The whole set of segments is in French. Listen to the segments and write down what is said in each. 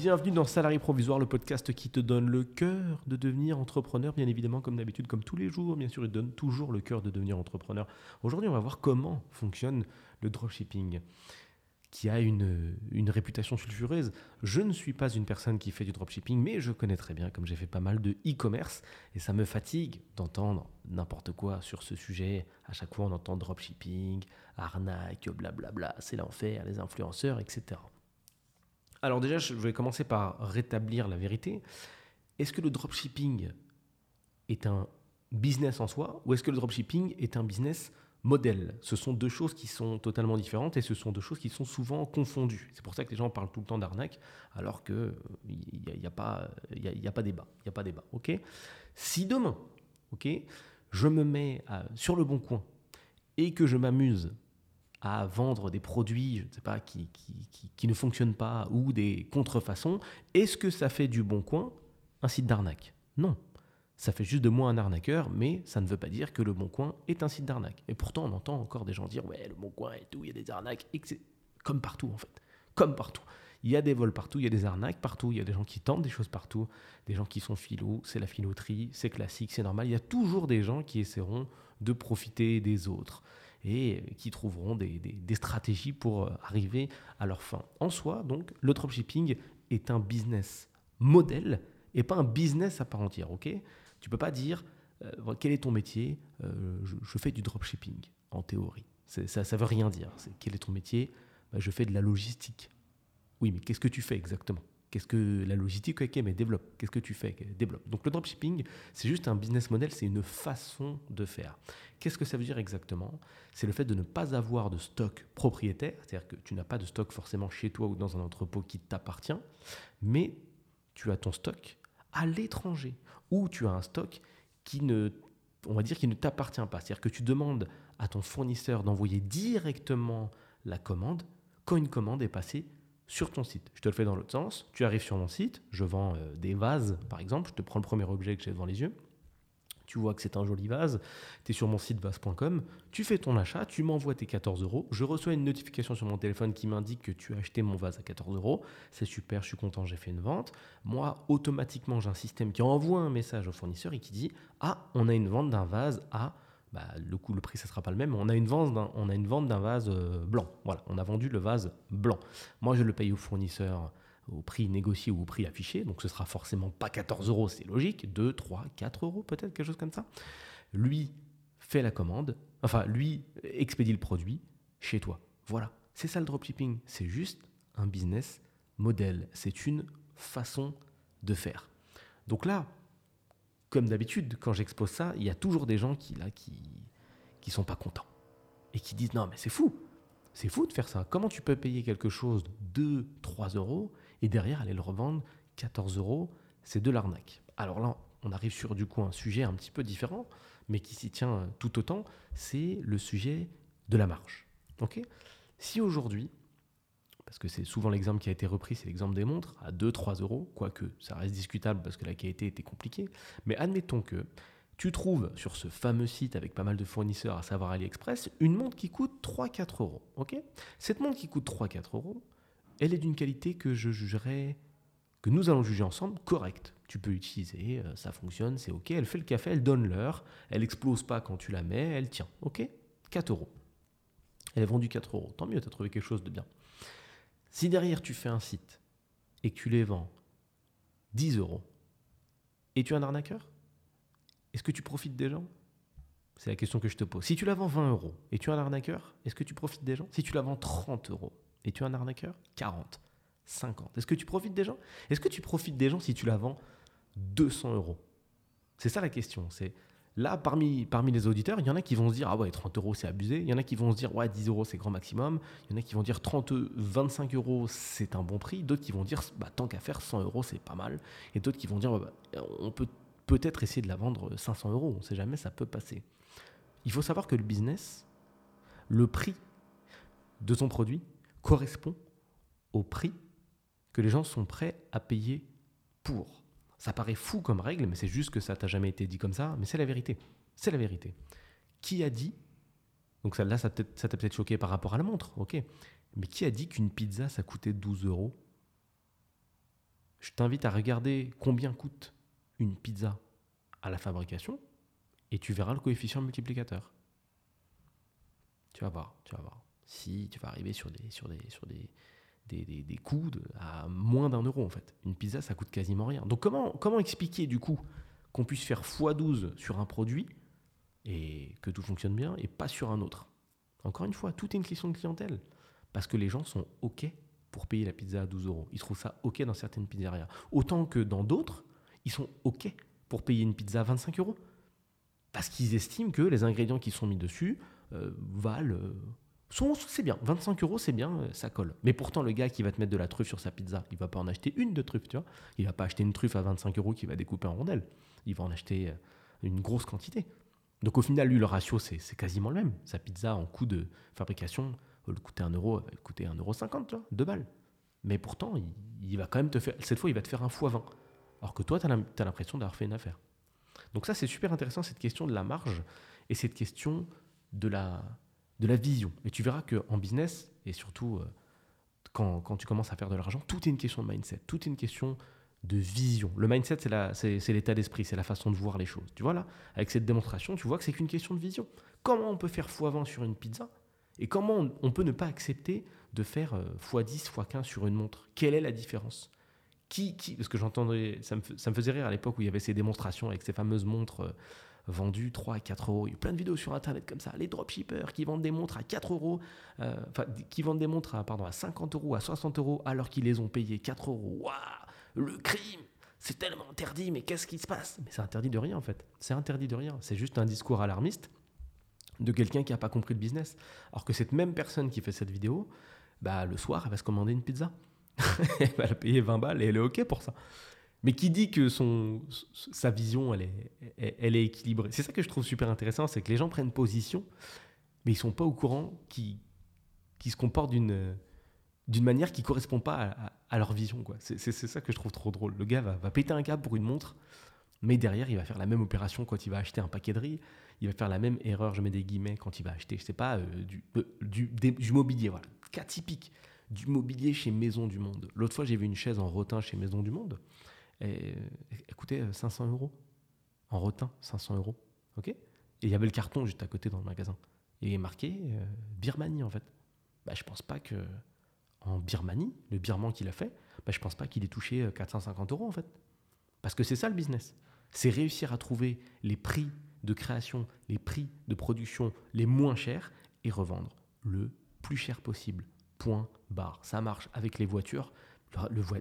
Bienvenue dans Salarié Provisoire, le podcast qui te donne le cœur de devenir entrepreneur, bien évidemment, comme d'habitude, comme tous les jours, bien sûr, il donne toujours le cœur de devenir entrepreneur. Aujourd'hui, on va voir comment fonctionne le dropshipping, qui a une, une réputation sulfureuse. Je ne suis pas une personne qui fait du dropshipping, mais je connais très bien, comme j'ai fait pas mal de e-commerce, et ça me fatigue d'entendre n'importe quoi sur ce sujet. À chaque fois, on entend dropshipping, arnaque, blablabla, c'est l'enfer, les influenceurs, etc. Alors déjà, je vais commencer par rétablir la vérité. Est-ce que le dropshipping est un business en soi ou est-ce que le dropshipping est un business modèle? Ce sont deux choses qui sont totalement différentes et ce sont deux choses qui sont souvent confondues. C'est pour ça que les gens parlent tout le temps d'arnaque alors qu'il n'y a, a, pas, débat. Si demain, ok, je me mets sur le bon coin et que je m'amuse à vendre des produits, je ne sais pas, qui, qui, ne fonctionnent pas ou des contrefaçons, est-ce que ça fait du bon coin un site d'arnaque? Non. Ça fait juste de moi un arnaqueur, mais ça ne veut pas dire que le Bon Coin est un site d'arnaque. Et pourtant, on entend encore des gens dire Ouais, le Bon Coin et tout, il y a des arnaques. Et comme partout, en fait. Comme partout. Il y a des vols partout, il y a des arnaques partout, il y a des gens qui tentent des choses partout, des gens qui sont philo, c'est la filoterie, c'est classique, c'est normal. Il y a toujours des gens qui essaieront de profiter des autres et qui trouveront des, stratégies pour euh, arriver à leur fin. En soi, donc, le dropshipping est un business modèle et pas un business à part entière. Ok? Tu peux pas dire euh, quel est ton métier? Euh, je, fais du dropshipping en théorie. Ça ne veut rien dire. quel est ton métier? Bah, Je fais de la logistique. Oui, mais qu'est-ce que tu fais exactement? Qu'est-ce que la logistique Ok, mais développe. Qu'est-ce que tu fais Développe. Donc le dropshipping, c'est juste un business model, c'est une façon de faire. Qu'est-ce que ça veut dire exactement? C'est le fait de ne pas avoir de stock propriétaire, c'est-à-dire que tu n'as pas de stock forcément chez toi ou dans un entrepôt qui t'appartient, mais tu as ton stock à l'étranger ou tu as un stock qui ne, on va dire, qui ne t'appartient pas. C'est-à-dire que tu demandes à ton fournisseur d'envoyer directement la commande quand une commande est passée sur ton site. Je te le fais dans l'autre sens. Tu arrives sur mon site, je vends euh, des vases, par exemple. Je te prends le premier objet que j'ai devant les yeux. Tu vois que c'est un joli vase. Tu es sur mon site vase.com. Tu fais ton achat, tu m'envoies tes 14 euros. Je reçois une notification sur mon téléphone qui m'indique que tu as acheté mon vase à 14 euros. C'est super, je suis content, j'ai fait une vente. Moi, automatiquement, j'ai un système qui envoie un message au fournisseur et qui dit Ah, on a une vente d'un vase à bah, le coût, le prix, ça sera pas le même. On a une vente d'un, on a une vente d'un vase euh, blanc. Voilà, on a vendu le vase blanc. Moi, je le paye au fournisseur au prix négocié ou au prix affiché, donc ce sera forcément pas 14 euros, c'est logique, 2, 3, 4 euros peut-être, quelque chose comme ça. Lui fait la commande, enfin lui expédie le produit chez toi. Voilà, c'est ça le dropshipping, c'est juste un business model, c'est une façon de faire. Donc là, comme d'habitude, quand j'expose ça, il y a toujours des gens qui là qui qui sont pas contents et qui disent non mais c'est fou, c'est fou de faire ça. Comment tu peux payer quelque chose de 2, 3 euros et derrière aller le revendre 14 euros? C'est de l'arnaque. Alors là, on arrive sur du coup un sujet un petit peu différent, mais qui s'y tient tout autant. C'est le sujet de la marge. Ok? Si aujourd'hui parce que c'est souvent l'exemple qui a été repris, c'est l'exemple des montres, à 2-3 euros, quoique ça reste discutable parce que la qualité était compliquée. Mais admettons que tu trouves sur ce fameux site avec pas mal de fournisseurs, à savoir AliExpress, une montre qui coûte 3-4 euros. Cette montre qui coûte 3-4 euros, elle est d'une qualité que je jugerais, que nous allons juger ensemble, correcte. Tu peux utiliser, euh, ça fonctionne, c'est ok, elle fait le café, elle donne l'heure, elle explose pas quand tu la mets, elle tient. Ok? 4 euros. Elle est vendue 4 euros. Tant mieux, tu as trouvé quelque chose de bien. Si derrière tu fais un site et que tu les vends 10 euros, et tu es un arnaqueur? Est-ce que tu profites des gens? C'est la question que je te pose. Si tu la vends 20 euros et tu es un arnaqueur, est-ce que tu profites des gens? Si tu la vends 30 euros et tu es un arnaqueur? 40, 50. Est-ce que tu profites des gens? Est-ce que tu profites des gens si tu la vends 200 euros? C'est ça la question. C'est Là, parmi, parmi les auditeurs, il y en a qui vont se dire Ah ouais, 30 euros c'est abusé. Il y en a qui vont se dire Ouais, 10 euros c'est grand maximum. Il y en a qui vont dire 30, 25 euros c'est un bon prix. D'autres qui vont dire bah, Tant qu'à faire, 100 euros c'est pas mal. Et d'autres qui vont dire bah, On peut peut-être essayer de la vendre 500 euros. On ne sait jamais, ça peut passer. Il faut savoir que le business, le prix de ton produit correspond au prix que les gens sont prêts à payer pour. Ça paraît fou comme règle, mais c'est juste que ça t'a jamais été dit comme ça, mais c'est la vérité. C'est la vérité. Qui a dit Donc là, ça t'a peut-être choqué par rapport à la montre, ok. Mais qui a dit qu'une pizza, ça coûtait 12 euros? Je t'invite à regarder combien coûte une pizza à la fabrication et tu verras le coefficient multiplicateur. Tu vas voir, tu vas voir. Si tu vas arriver sur des, sur des, sur des, des, des, coûts à moins d'un euro en fait. Une pizza, ça coûte quasiment rien. Donc comment, comment expliquer du coup qu'on puisse faire x12 sur un produit et que tout fonctionne bien et pas sur un autre? Encore une fois, tout est une question de clientèle. Parce que les gens sont OK pour payer la pizza à 12 euros. Ils trouvent ça OK dans certaines pizzerias. Autant que dans d'autres, ils sont OK pour payer une pizza à 25 euros. Parce qu'ils estiment que les ingrédients qui sont mis dessus euh, valent euh, c'est bien, 25 euros, c'est bien, euh, ça colle. Mais pourtant, le gars qui va te mettre de la truffe sur sa pizza, il va pas en acheter une de truffe, tu vois. Il va pas acheter une truffe à 25 euros qu'il va découper en rondelles. Il va en acheter euh, une grosse quantité. Donc au final, lui, le ratio, c'est quasiment le même. Sa pizza, en coût de fabrication, lieu coûter 1 euro, elle coûter 1,50 euro, tu vois, 2 balles. Mais pourtant, il, va quand même te faire, cette fois, il va te faire un fois 20. Alors que toi, tu as l'impression d'avoir fait une affaire. Donc ça, c'est super intéressant, cette question de la marge et cette question de la, de la vision. Et tu verras qu'en business, et surtout euh, quand, quand, tu commences à faire de l'argent, tout est une question de mindset, tout est une question de vision. Le mindset, c'est l'état d'esprit, c'est la façon de voir les choses. Tu vois là, avec cette démonstration, tu vois que c'est qu'une question de vision. Comment on peut faire x20 sur une pizza et comment on, peut ne pas accepter de faire x10, euh, x15 sur une montre? Quelle est la différence? Qui, qui, Parce que j'entendais, ça me, ça me faisait rire à l'époque où il y avait ces démonstrations avec ces fameuses montres euh, vendu 3 à 4 euros. Il y a plein de vidéos sur Internet comme ça. Les dropshippers qui vendent des montres à 4 euros, euh, enfin, qui vendent des montres à, pardon, à 50 euros, à 60 euros, alors qu'ils les ont payées 4 euros. Waouh Le crime C'est tellement interdit, mais qu'est-ce qui se passe? Mais c'est interdit de rien, en fait. C'est interdit de rien. C'est juste un discours alarmiste de quelqu'un qui n'a pas compris le business. Alors que cette même personne qui fait cette vidéo, bah, le soir, elle va se commander une pizza. elle va la payer 20 balles et elle est OK pour ça mais qui dit que son, sa vision, elle est, elle est équilibrée. C'est ça que je trouve super intéressant, c'est que les gens prennent position, mais ils sont pas au courant qui qui se comportent d'une d'une manière qui correspond pas à, leur vision. C'est, ça que je trouve trop drôle. Le gars va, va, péter un câble pour une montre, mais derrière, il va faire la même opération quand il va acheter un paquet de riz. Il va faire la même erreur, je mets des guillemets, quand il va acheter, je sais pas, euh, du, euh, du, du, mobilier. Voilà, cas typique du mobilier chez Maison du Monde. L'autre fois, j'ai vu une chaise en rotin chez Maison du Monde. Elle coûtait 500 euros. En rotin, 500 euros. OK? Et il y avait le carton juste à côté dans le magasin. Il est marqué euh, Birmanie, en fait. Bah, je pense pas que en Birmanie, le birman qu'il a fait, bah, je pense pas qu'il ait touché 450 euh, euros, en fait. Parce que c'est ça le business. C'est réussir à trouver les prix de création, les prix de production les moins chers et revendre le plus cher possible. Point barre. Ça marche avec les voitures,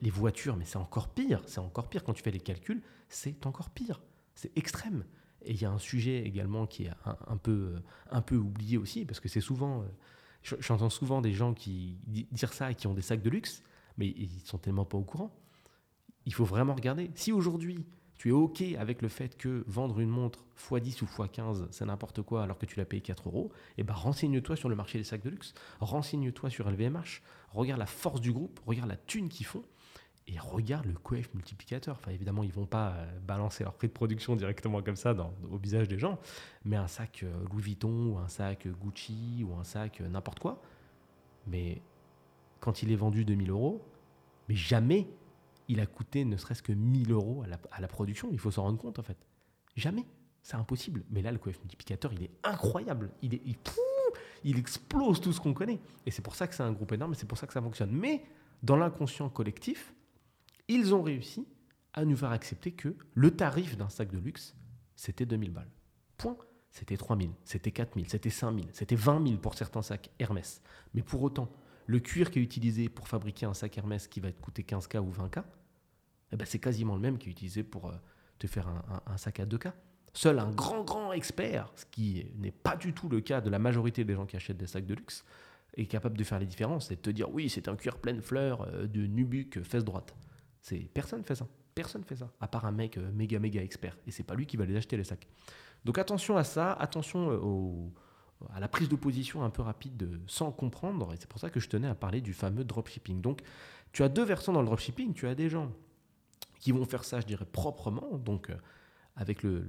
les voitures, mais c'est encore pire. C'est encore pire quand tu fais les calculs. C'est encore pire. C'est extrême. Et il y a un sujet également qui est un, peu, un peu oublié aussi, parce que c'est souvent. Euh, j'entends souvent des gens qui dire ça et qui ont des sacs de luxe, mais ils sont tellement pas au courant. Il faut vraiment regarder. Si aujourd'hui tu es OK avec le fait que vendre une montre x10 ou x15, c'est n'importe quoi alors que tu l'as payé 4 euros, eh ben renseigne-toi sur le marché des sacs de luxe, renseigne-toi sur LVMH, regarde la force du groupe, regarde la thune qu'ils font et regarde le coef multiplicateur. Enfin, évidemment, ils vont pas euh, balancer leur prix de production directement comme ça dans, au visage des gens, mais un sac euh, Louis Vuitton ou un sac Gucci ou un sac euh, n'importe quoi, mais quand il est vendu 2000 euros, mais jamais il a coûté ne serait-ce que 1000 euros à la, production. Il faut s'en rendre compte, en fait. Jamais. C'est impossible. Mais là, le coef multiplicateur, il est incroyable. Il, est, il, explose tout ce qu'on connaît. Et c'est pour ça que c'est un groupe énorme c'est pour ça que ça fonctionne. Mais dans l'inconscient collectif, ils ont réussi à nous faire accepter que le tarif d'un sac de luxe, c'était 2000 balles. Point. C'était 3000, c'était 4000, c'était 5000, c'était 20 000 pour certains sacs Hermès. Mais pour autant, le cuir qui est utilisé pour fabriquer un sac Hermès qui va te coûter 15K ou 20K, eh ben c'est quasiment le même qui est utilisé pour euh, te faire un, sac à 2K. Seul un grand, grand expert, ce qui n'est pas du tout le cas de la majorité des gens qui achètent des sacs de luxe, est capable de faire les différences et de te dire oui, c'est un cuir pleine fleurs euh, de Nubuck fesse droite. C'est personne fait ça. Personne fait ça, à part un mec euh, méga méga expert. Et c'est pas lui qui va les acheter les sacs. Donc attention à ça, attention au, à la prise de position un peu rapide sans comprendre. Et c'est pour ça que je tenais à parler du fameux dropshipping. Donc, tu as deux versants dans le dropshipping. Tu as des gens qui vont faire ça, je dirais, proprement, donc euh, avec le,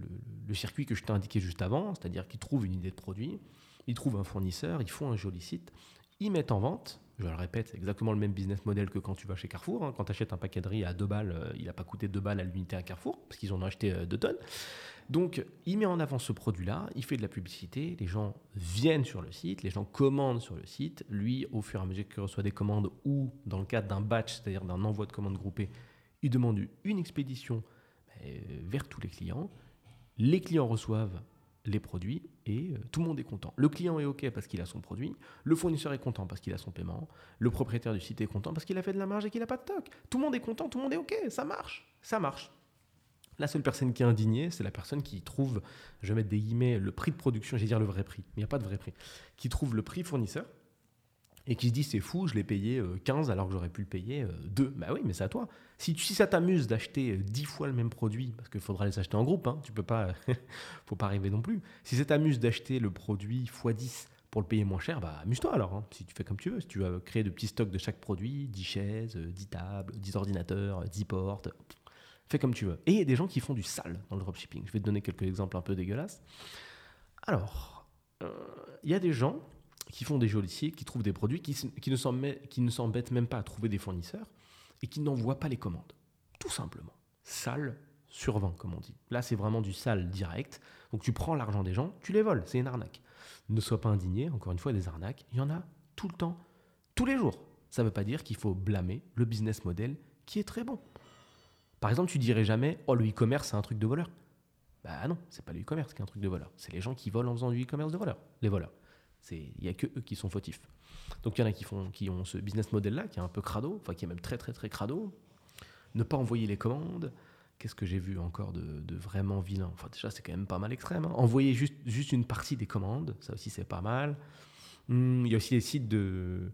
circuit que je t'ai indiqué juste avant, c'est-à-dire qu'ils trouvent une idée de produit, ils trouvent un fournisseur, ils font un joli site, ils mettent en vente, Je le répète, c'est exactement le même business model que quand tu vas chez Carrefour. Hein. Quand tu achètes un paquet de riz à 2 balles, euh, il n'a pas coûté 2 balles à l'unité à Carrefour, parce qu'ils en ont acheté 2 tonnes. Donc, il met en avant ce produit-là, il fait de la publicité, les gens viennent sur le site, les gens commandent sur le site. Lui, au fur et à mesure qu'il reçoit des commandes ou dans le cadre d'un batch, c'est-à-dire d'un envoi de commandes groupées, il demande une expédition euh, vers tous les clients. Les clients reçoivent les produits et euh, tout le monde est content. Le client est OK parce qu'il a son produit, le fournisseur est content parce qu'il a son paiement, le propriétaire du site est content parce qu'il a fait de la marge et qu'il n'a pas de stock. Tout le monde est content, tout le monde est OK, ça marche, ça marche. La seule personne qui est indignée, c'est la personne qui trouve, je vais mettre des guillemets, le prix de production, j'ai dire le vrai prix, mais il n'y a pas de vrai prix, qui trouve le prix fournisseur et qui se dit c'est fou, je l'ai payé 15 euh, alors que j'aurais pu le payer 2. Euh, bah oui, mais c'est à toi. Si, si ça t'amuse d'acheter 10 euh, fois le même produit, parce qu'il faudra les acheter en groupe, hein, tu peux pas, faut pas rêver non plus. Si ça t'amuse d'acheter le produit x10 pour le payer moins cher, bah amuse-toi alors. Hein, si tu fais comme tu veux, si tu vas créer de petits stocks de chaque produit, 10 chaises, 10 tables, 10 ordinateurs, 10 portes, fais comme tu veux. Et il y a des gens qui font du sale dans le dropshipping. Je vais te donner quelques exemples un peu dégueulasses. Alors, il y a des gens qui font des jolis sites, qui trouvent des produits, qui, ne s'embêtent même pas à trouver des fournisseurs et qui n'envoient pas les commandes. Tout simplement. Sale sur 20, comme on dit. Là, c'est vraiment du sale direct. Donc tu prends l'argent des gens, tu les voles. C'est une arnaque. Ne sois pas indigné, encore une fois, des arnaques, il y en a tout le temps, tous les jours. Ça ne veut pas dire qu'il faut blâmer le business model qui est très bon. Par exemple, tu dirais jamais Oh, le e-commerce, c'est un truc de voleur. Bah non, c'est pas le e-commerce qui est un truc de voleur. C'est les gens qui volent en faisant du e-commerce de voleur, les voleurs. Il n'y a que eux qui sont fautifs. Donc il y en a qui, ont ce business model-là, qui est un peu crado, enfin qui est même très très très crado. Ne pas envoyer les commandes. Qu'est-ce que j'ai vu encore de, vraiment vilain? Enfin déjà c'est quand même pas mal extrême. Hein. Envoyer juste, juste une partie des commandes, ça aussi c'est pas mal. Hum, il y a aussi des sites de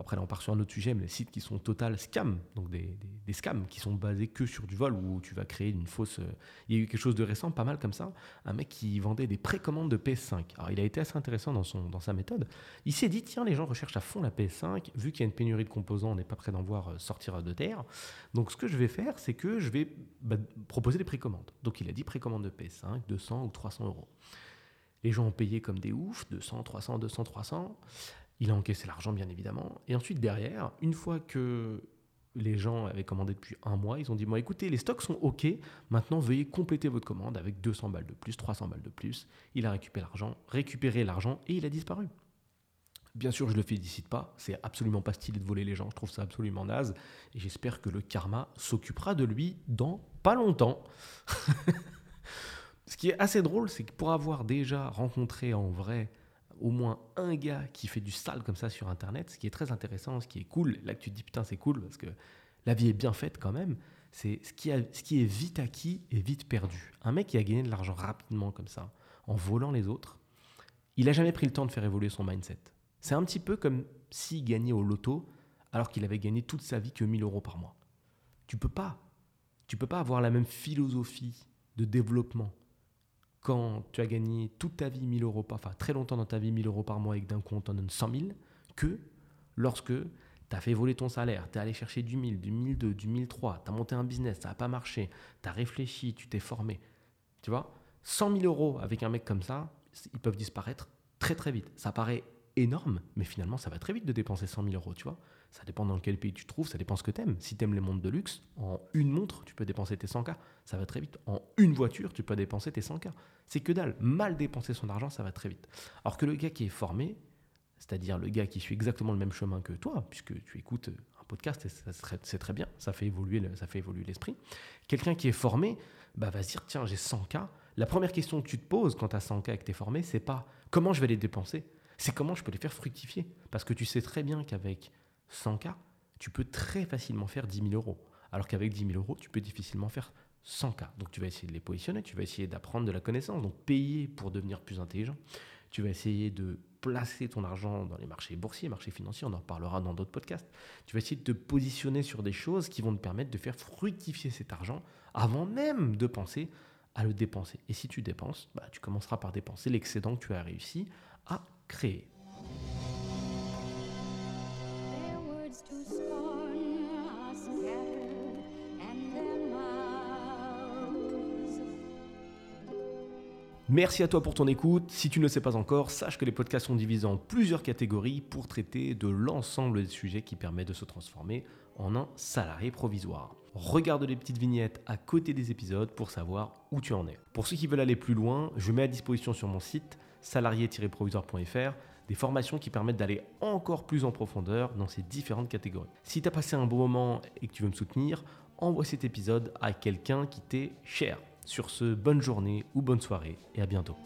après, là, on part sur un autre sujet, mais les sites qui sont total scam, donc des, scams qui sont basés que sur du vol, où tu vas créer une fausse. Euh, il y a eu quelque chose de récent, pas mal comme ça, un mec qui vendait des précommandes de PS5. Alors, il a été assez intéressant dans, son, sa méthode. Il s'est dit, tiens, les gens recherchent à fond la PS5, vu qu'il y a une pénurie de composants, on n'est pas prêt d'en voir euh, sortir de terre. Donc, ce que je vais faire, c'est que je vais bah, proposer des précommandes. Donc, il a dit précommande de PS5, 200 ou 300 euros. Les gens ont payé comme des oufs, 200, 300, 200, 300. Il a encaissé l'argent, bien évidemment. Et ensuite, derrière, une fois que les gens avaient commandé depuis un mois, ils ont dit Bon, écoutez, les stocks sont OK, maintenant veuillez compléter votre commande avec 200 balles de plus, 300 balles de plus. Il a récupéré l'argent, récupéré l'argent et il a disparu. Bien sûr, je le félicite pas, c'est absolument pas stylé de voler les gens, je trouve ça absolument naze, et j'espère que le karma s'occupera de lui dans pas longtemps. Ce qui est assez drôle, c'est que pour avoir déjà rencontré en vrai au moins un gars qui fait du sale comme ça sur Internet, ce qui est très intéressant, ce qui est cool. Là que tu te dis putain c'est cool parce que la vie est bien faite quand même. C'est ce qui, est vite acquis et vite perdu. Un mec qui a gagné de l'argent rapidement comme ça, en volant les autres, il n'a jamais pris le temps de faire évoluer son mindset. C'est un petit peu comme s'il gagnait au loto alors qu'il avait gagné toute sa vie que 1000 euros par mois. Tu peux pas. Tu peux pas avoir la même philosophie de développement, quand tu as gagné toute ta vie 1000 euros, enfin très longtemps dans ta vie 1000 euros par mois et que d'un coup on t'en donne 100 000, que lorsque tu as fait voler ton salaire, tu es allé chercher du 1000, du 1002, du 1003, tu as monté un business, ça n'a pas marché, tu as réfléchi, tu t'es formé. Tu vois? 100 000 euros avec un mec comme ça, ils peuvent disparaître très très vite. Ça paraît énorme, mais finalement ça va très vite de dépenser 100 000 euros, tu vois ça dépend dans quel pays tu te trouves, ça dépend ce que tu aimes. Si tu aimes les montres de luxe, en une montre, tu peux dépenser tes 100K. Ça va très vite. En une voiture, tu peux dépenser tes 100K. C'est que dalle. Mal dépenser son argent, ça va très vite. Alors que le gars qui est formé, c'est-à-dire le gars qui suit exactement le même chemin que toi, puisque tu écoutes un podcast et c'est très bien, ça fait évoluer, ça fait évoluer l'esprit. Quelqu'un qui est formé, bah, va se dire tiens, j'ai 100K. La première question que tu te poses quand tu as 100K et que tu es formé, c'est pas comment je vais les dépenser, c'est comment je peux les faire fructifier. Parce que tu sais très bien qu'avec 100K, tu peux très facilement faire 10 000 euros. Alors qu'avec 10 000 euros, tu peux difficilement faire 100K. Donc tu vas essayer de les positionner, tu vas essayer d'apprendre de la connaissance, donc payer pour devenir plus intelligent. Tu vas essayer de placer ton argent dans les marchés boursiers, marchés financiers, on en reparlera dans d'autres podcasts. Tu vas essayer de te positionner sur des choses qui vont te permettre de faire fructifier cet argent avant même de penser à le dépenser. Et si tu dépenses, bah, tu commenceras par dépenser l'excédent que tu as réussi à créer. Merci à toi pour ton écoute. Si tu ne le sais pas encore, sache que les podcasts sont divisés en plusieurs catégories pour traiter de l'ensemble des sujets qui permettent de se transformer en un salarié provisoire. Regarde les petites vignettes à côté des épisodes pour savoir où tu en es. Pour ceux qui veulent aller plus loin, je mets à disposition sur mon site salarié-provisoire.fr des formations qui permettent d'aller encore plus en profondeur dans ces différentes catégories. Si tu as passé un bon moment et que tu veux me soutenir, envoie cet épisode à quelqu'un qui t'est cher. Sur ce, bonne journée ou bonne soirée et à bientôt.